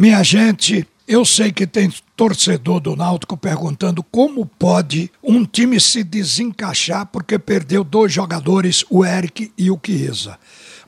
Minha gente, eu sei que tem torcedor do Náutico perguntando como pode um time se desencaixar porque perdeu dois jogadores, o Eric e o Chiesa.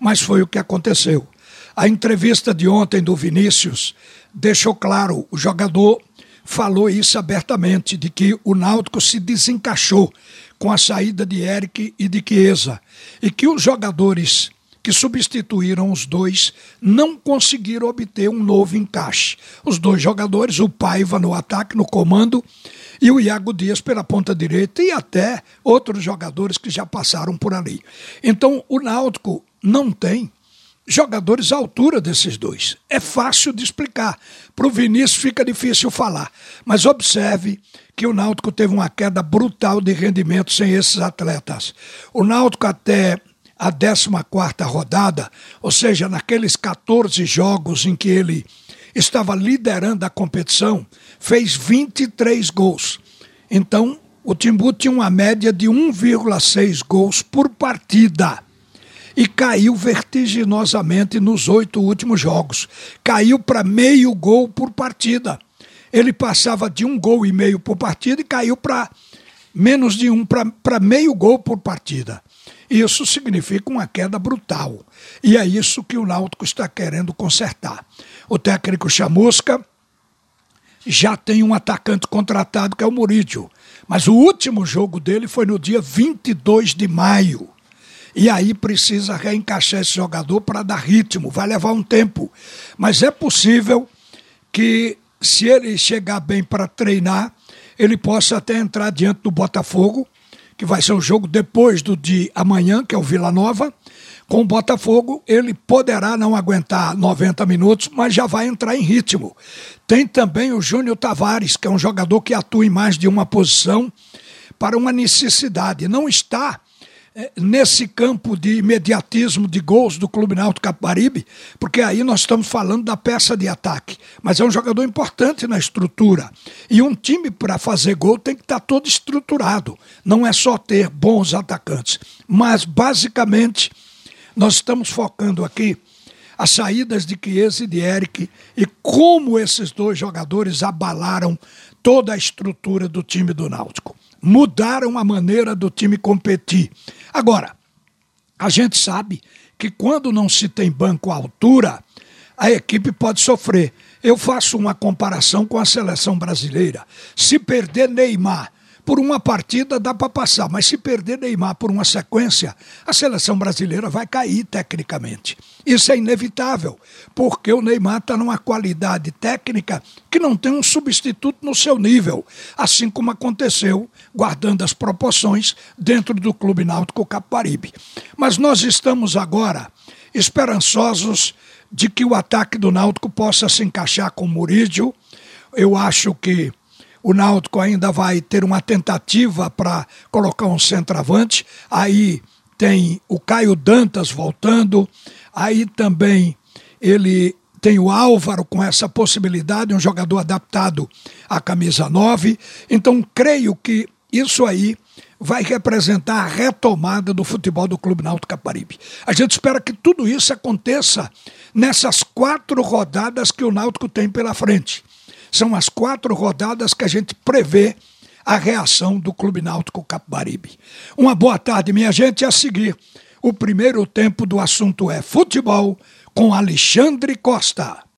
Mas foi o que aconteceu. A entrevista de ontem do Vinícius deixou claro, o jogador falou isso abertamente, de que o Náutico se desencaixou com a saída de Eric e de Chiesa e que os jogadores que substituíram os dois, não conseguiram obter um novo encaixe. Os dois jogadores, o Paiva no ataque, no comando, e o Iago Dias pela ponta direita, e até outros jogadores que já passaram por ali. Então, o Náutico não tem jogadores à altura desses dois. É fácil de explicar. Para o Vinícius fica difícil falar. Mas observe que o Náutico teve uma queda brutal de rendimento sem esses atletas. O Náutico até a 14 rodada, ou seja, naqueles 14 jogos em que ele estava liderando a competição, fez 23 gols. Então, o Timbu tinha uma média de 1,6 gols por partida e caiu vertiginosamente nos oito últimos jogos. Caiu para meio gol por partida. Ele passava de um gol e meio por partida e caiu para menos de um, para meio gol por partida. Isso significa uma queda brutal. E é isso que o Náutico está querendo consertar. O técnico Chamusca já tem um atacante contratado que é o Murídio. Mas o último jogo dele foi no dia 22 de maio. E aí precisa reencaixar esse jogador para dar ritmo, vai levar um tempo. Mas é possível que, se ele chegar bem para treinar, ele possa até entrar diante do Botafogo que vai ser o jogo depois do de amanhã, que é o Vila Nova. Com o Botafogo, ele poderá não aguentar 90 minutos, mas já vai entrar em ritmo. Tem também o Júnior Tavares, que é um jogador que atua em mais de uma posição para uma necessidade. Não está nesse campo de imediatismo de gols do Clube Náutico Caparibe, porque aí nós estamos falando da peça de ataque, mas é um jogador importante na estrutura. E um time para fazer gol tem que estar tá todo estruturado, não é só ter bons atacantes, mas basicamente nós estamos focando aqui as saídas de Chiesa e de Eric e como esses dois jogadores abalaram toda a estrutura do time do Náutico mudaram a maneira do time competir. Agora, a gente sabe que quando não se tem banco à altura, a equipe pode sofrer. Eu faço uma comparação com a seleção brasileira. Se perder Neymar por uma partida dá para passar, mas se perder Neymar por uma sequência, a seleção brasileira vai cair tecnicamente. Isso é inevitável, porque o Neymar está numa qualidade técnica que não tem um substituto no seu nível, assim como aconteceu, guardando as proporções, dentro do Clube Náutico Caparibe. Mas nós estamos agora esperançosos de que o ataque do Náutico possa se encaixar com o Murídio. Eu acho que o Náutico ainda vai ter uma tentativa para colocar um centroavante. Aí tem o Caio Dantas voltando. Aí também ele tem o Álvaro com essa possibilidade, um jogador adaptado à camisa 9. Então, creio que isso aí vai representar a retomada do futebol do Clube Náutico Caparibe. A gente espera que tudo isso aconteça nessas quatro rodadas que o Náutico tem pela frente. São as quatro rodadas que a gente prevê a reação do Clube Náutico Capibaribe. Uma boa tarde, minha gente. A seguir, o primeiro tempo do assunto é futebol com Alexandre Costa.